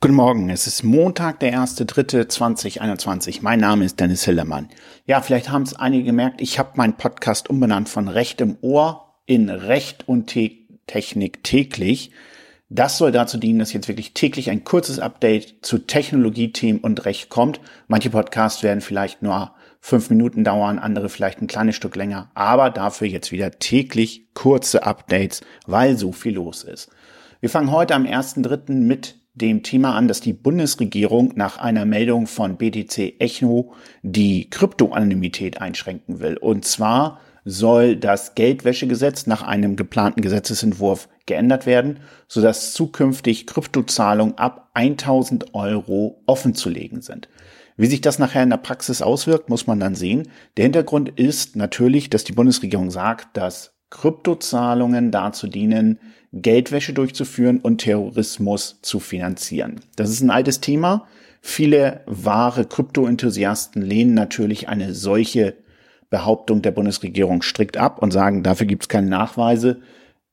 Guten Morgen, es ist Montag, der 1.3.2021. Mein Name ist Dennis Hillermann. Ja, vielleicht haben es einige gemerkt, ich habe meinen Podcast umbenannt von Recht im Ohr in Recht und Te Technik täglich. Das soll dazu dienen, dass jetzt wirklich täglich ein kurzes Update zu Technologiethemen und Recht kommt. Manche Podcasts werden vielleicht nur fünf Minuten dauern, andere vielleicht ein kleines Stück länger, aber dafür jetzt wieder täglich kurze Updates, weil so viel los ist. Wir fangen heute am 1.3. mit dem Thema an, dass die Bundesregierung nach einer Meldung von BTC Echo die Kryptoanonymität einschränken will. Und zwar soll das Geldwäschegesetz nach einem geplanten Gesetzesentwurf geändert werden, sodass zukünftig Kryptozahlungen ab 1000 Euro offenzulegen sind. Wie sich das nachher in der Praxis auswirkt, muss man dann sehen. Der Hintergrund ist natürlich, dass die Bundesregierung sagt, dass Kryptozahlungen dazu dienen, Geldwäsche durchzuführen und Terrorismus zu finanzieren. Das ist ein altes Thema. Viele wahre Krypto-Enthusiasten lehnen natürlich eine solche Behauptung der Bundesregierung strikt ab und sagen, dafür gibt es keine Nachweise.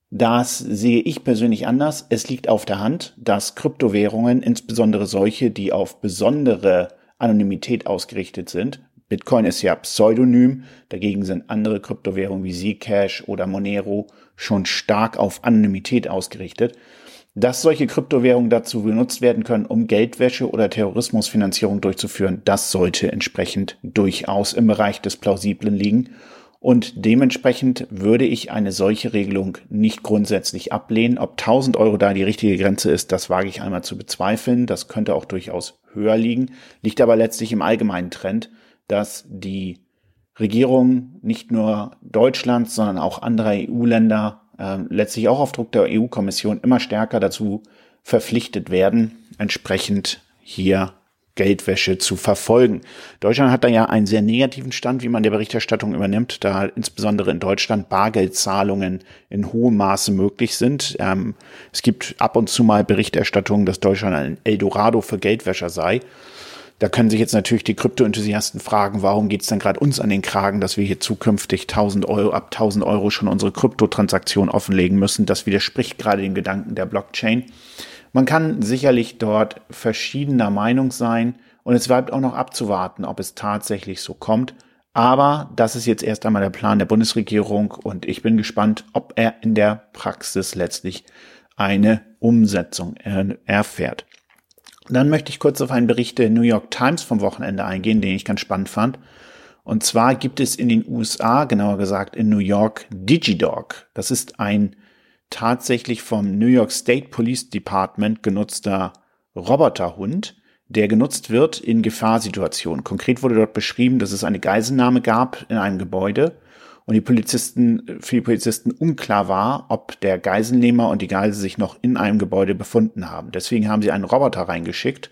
Das sehe ich persönlich anders. Es liegt auf der Hand, dass Kryptowährungen, insbesondere solche, die auf besondere Anonymität ausgerichtet sind, Bitcoin ist ja pseudonym, dagegen sind andere Kryptowährungen wie Zcash oder Monero schon stark auf Anonymität ausgerichtet. Dass solche Kryptowährungen dazu genutzt werden können, um Geldwäsche oder Terrorismusfinanzierung durchzuführen, das sollte entsprechend durchaus im Bereich des Plausiblen liegen. Und dementsprechend würde ich eine solche Regelung nicht grundsätzlich ablehnen. Ob 1000 Euro da die richtige Grenze ist, das wage ich einmal zu bezweifeln. Das könnte auch durchaus höher liegen, liegt aber letztlich im allgemeinen Trend dass die Regierung nicht nur Deutschlands, sondern auch anderer EU-Länder äh, letztlich auch auf Druck der EU-Kommission immer stärker dazu verpflichtet werden, entsprechend hier Geldwäsche zu verfolgen. Deutschland hat da ja einen sehr negativen Stand, wie man der Berichterstattung übernimmt, da insbesondere in Deutschland Bargeldzahlungen in hohem Maße möglich sind. Ähm, es gibt ab und zu mal Berichterstattungen, dass Deutschland ein Eldorado für Geldwäscher sei. Da können sich jetzt natürlich die Krypto-Enthusiasten fragen, warum geht es denn gerade uns an den Kragen, dass wir hier zukünftig 1000 Euro, ab 1000 Euro schon unsere Kryptotransaktion offenlegen müssen. Das widerspricht gerade dem Gedanken der Blockchain. Man kann sicherlich dort verschiedener Meinung sein und es bleibt auch noch abzuwarten, ob es tatsächlich so kommt. Aber das ist jetzt erst einmal der Plan der Bundesregierung und ich bin gespannt, ob er in der Praxis letztlich eine Umsetzung erfährt. Dann möchte ich kurz auf einen Bericht der New York Times vom Wochenende eingehen, den ich ganz spannend fand. Und zwar gibt es in den USA, genauer gesagt in New York, DigiDog. Das ist ein tatsächlich vom New York State Police Department genutzter Roboterhund, der genutzt wird in Gefahrsituationen. Konkret wurde dort beschrieben, dass es eine Geiselnahme gab in einem Gebäude und die Polizisten, für die Polizisten unklar war, ob der Geiselnehmer und die Geisel sich noch in einem Gebäude befunden haben. Deswegen haben sie einen Roboter reingeschickt,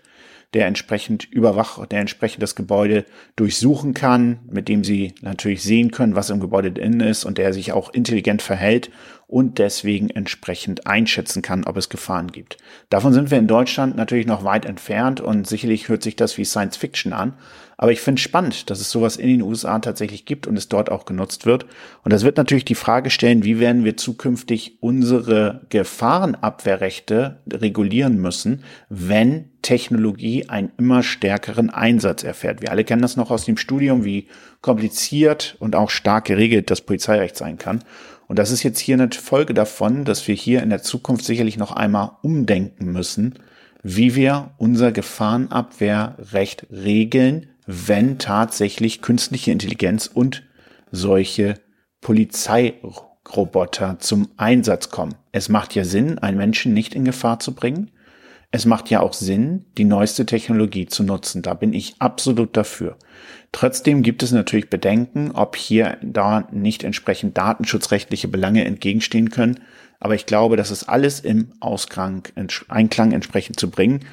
der entsprechend überwacht, der entsprechend das Gebäude durchsuchen kann, mit dem sie natürlich sehen können, was im Gebäude drin ist und der sich auch intelligent verhält und deswegen entsprechend einschätzen kann, ob es Gefahren gibt. Davon sind wir in Deutschland natürlich noch weit entfernt und sicherlich hört sich das wie Science Fiction an. Aber ich finde es spannend, dass es sowas in den USA tatsächlich gibt und es dort auch genutzt wird. Und das wird natürlich die Frage stellen, wie werden wir zukünftig unsere Gefahrenabwehrrechte regulieren müssen, wenn Technologie einen immer stärkeren Einsatz erfährt. Wir alle kennen das noch aus dem Studium, wie kompliziert und auch stark geregelt das Polizeirecht sein kann. Und das ist jetzt hier eine Folge davon, dass wir hier in der Zukunft sicherlich noch einmal umdenken müssen, wie wir unser Gefahrenabwehrrecht regeln, wenn tatsächlich künstliche Intelligenz und solche Polizeiroboter zum Einsatz kommen. Es macht ja Sinn, einen Menschen nicht in Gefahr zu bringen. Es macht ja auch Sinn, die neueste Technologie zu nutzen. Da bin ich absolut dafür. Trotzdem gibt es natürlich Bedenken, ob hier da nicht entsprechend datenschutzrechtliche Belange entgegenstehen können. Aber ich glaube, das ist alles im Ausklang, Einklang entsprechend zu bringen.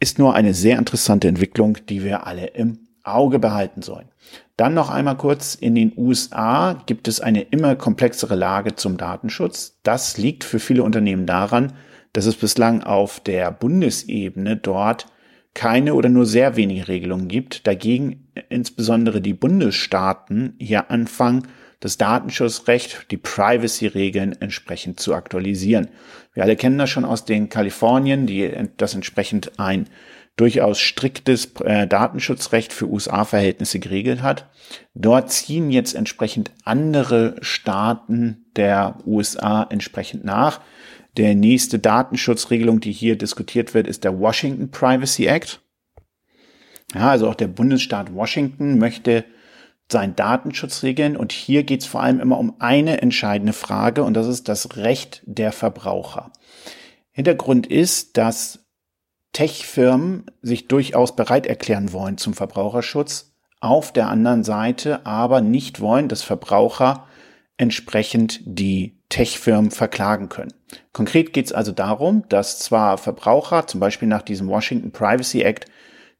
Ist nur eine sehr interessante Entwicklung, die wir alle im Auge behalten sollen. Dann noch einmal kurz, in den USA gibt es eine immer komplexere Lage zum Datenschutz. Das liegt für viele Unternehmen daran, dass es bislang auf der Bundesebene dort keine oder nur sehr wenige Regelungen gibt. Dagegen insbesondere die Bundesstaaten hier anfangen, das Datenschutzrecht, die Privacy-Regeln entsprechend zu aktualisieren. Wir alle kennen das schon aus den Kalifornien, die das entsprechend ein durchaus striktes äh, Datenschutzrecht für USA-Verhältnisse geregelt hat. Dort ziehen jetzt entsprechend andere Staaten der USA entsprechend nach. Der nächste Datenschutzregelung, die hier diskutiert wird, ist der Washington Privacy Act. Ja, also auch der Bundesstaat Washington möchte seinen Datenschutz regeln. Und hier geht es vor allem immer um eine entscheidende Frage und das ist das Recht der Verbraucher. Hintergrund ist, dass Tech-Firmen sich durchaus bereit erklären wollen zum Verbraucherschutz, auf der anderen Seite aber nicht wollen, dass Verbraucher entsprechend die Tech-Firmen verklagen können. Konkret geht es also darum, dass zwar Verbraucher zum Beispiel nach diesem Washington Privacy Act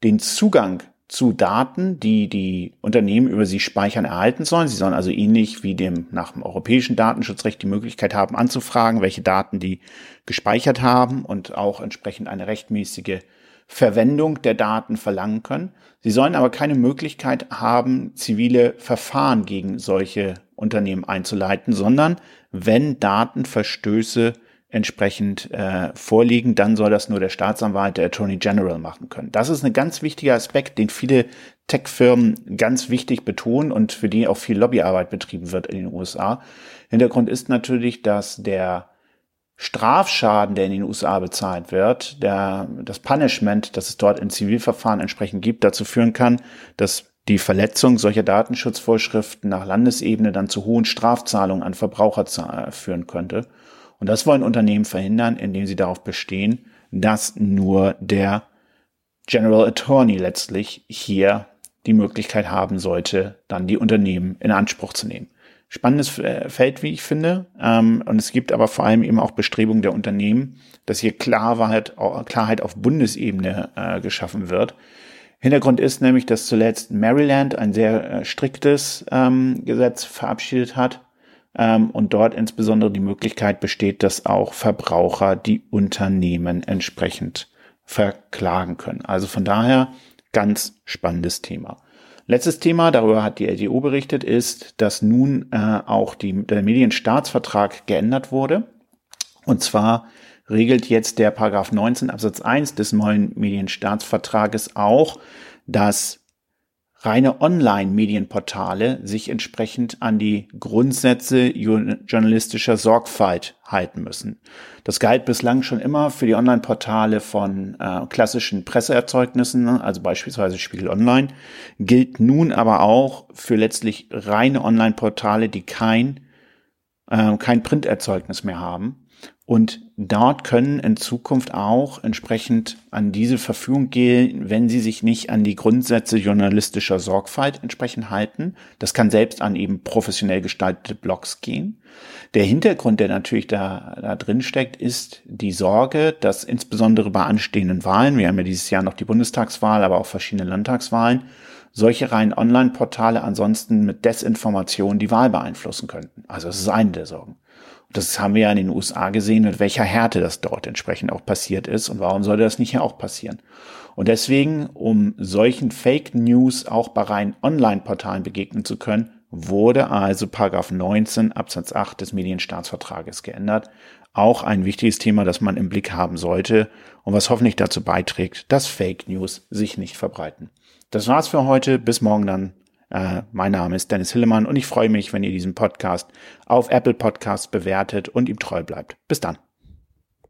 den Zugang zu Daten, die die Unternehmen über sie speichern, erhalten sollen. Sie sollen also ähnlich wie dem nach dem europäischen Datenschutzrecht die Möglichkeit haben, anzufragen, welche Daten die gespeichert haben und auch entsprechend eine rechtmäßige Verwendung der Daten verlangen können. Sie sollen aber keine Möglichkeit haben, zivile Verfahren gegen solche Unternehmen einzuleiten, sondern wenn Datenverstöße entsprechend äh, vorliegen, dann soll das nur der Staatsanwalt, der Attorney General machen können. Das ist ein ganz wichtiger Aspekt, den viele Tech-Firmen ganz wichtig betonen und für die auch viel Lobbyarbeit betrieben wird in den USA. Hintergrund ist natürlich, dass der Strafschaden, der in den USA bezahlt wird, der, das Punishment, das es dort in Zivilverfahren entsprechend gibt, dazu führen kann, dass die Verletzung solcher Datenschutzvorschriften nach Landesebene dann zu hohen Strafzahlungen an Verbraucher äh, führen könnte. Und das wollen Unternehmen verhindern, indem sie darauf bestehen, dass nur der General Attorney letztlich hier die Möglichkeit haben sollte, dann die Unternehmen in Anspruch zu nehmen. Spannendes äh, Feld, wie ich finde. Ähm, und es gibt aber vor allem eben auch Bestrebungen der Unternehmen, dass hier Klarheit, Klarheit auf Bundesebene äh, geschaffen wird. Hintergrund ist nämlich, dass zuletzt Maryland ein sehr äh, striktes ähm, Gesetz verabschiedet hat, ähm, und dort insbesondere die Möglichkeit besteht, dass auch Verbraucher die Unternehmen entsprechend verklagen können. Also von daher ganz spannendes Thema. Letztes Thema, darüber hat die LTO berichtet, ist, dass nun äh, auch die, der Medienstaatsvertrag geändert wurde. Und zwar regelt jetzt der Paragraph 19 Absatz 1 des neuen Medienstaatsvertrages auch, dass reine Online-Medienportale sich entsprechend an die Grundsätze journalistischer Sorgfalt halten müssen. Das galt bislang schon immer für die Online-Portale von äh, klassischen Presseerzeugnissen, also beispielsweise Spiegel Online, gilt nun aber auch für letztlich reine Online-Portale, die kein, äh, kein Printerzeugnis mehr haben. Und dort können in Zukunft auch entsprechend an diese Verfügung gehen, wenn sie sich nicht an die Grundsätze journalistischer Sorgfalt entsprechend halten. Das kann selbst an eben professionell gestaltete Blogs gehen. Der Hintergrund, der natürlich da, da drin steckt, ist die Sorge, dass insbesondere bei anstehenden Wahlen, wir haben ja dieses Jahr noch die Bundestagswahl, aber auch verschiedene Landtagswahlen, solche reinen Online-Portale ansonsten mit Desinformation die Wahl beeinflussen könnten. Also es ist eine der Sorgen. Das haben wir ja in den USA gesehen, mit welcher Härte das dort entsprechend auch passiert ist. Und warum sollte das nicht hier auch passieren? Und deswegen, um solchen Fake News auch bei rein Online-Portalen begegnen zu können, wurde also Paragraph 19 Absatz 8 des Medienstaatsvertrages geändert. Auch ein wichtiges Thema, das man im Blick haben sollte und was hoffentlich dazu beiträgt, dass Fake News sich nicht verbreiten. Das war's für heute. Bis morgen dann. Äh, mein Name ist Dennis Hillemann und ich freue mich, wenn ihr diesen Podcast auf Apple Podcasts bewertet und ihm treu bleibt. Bis dann.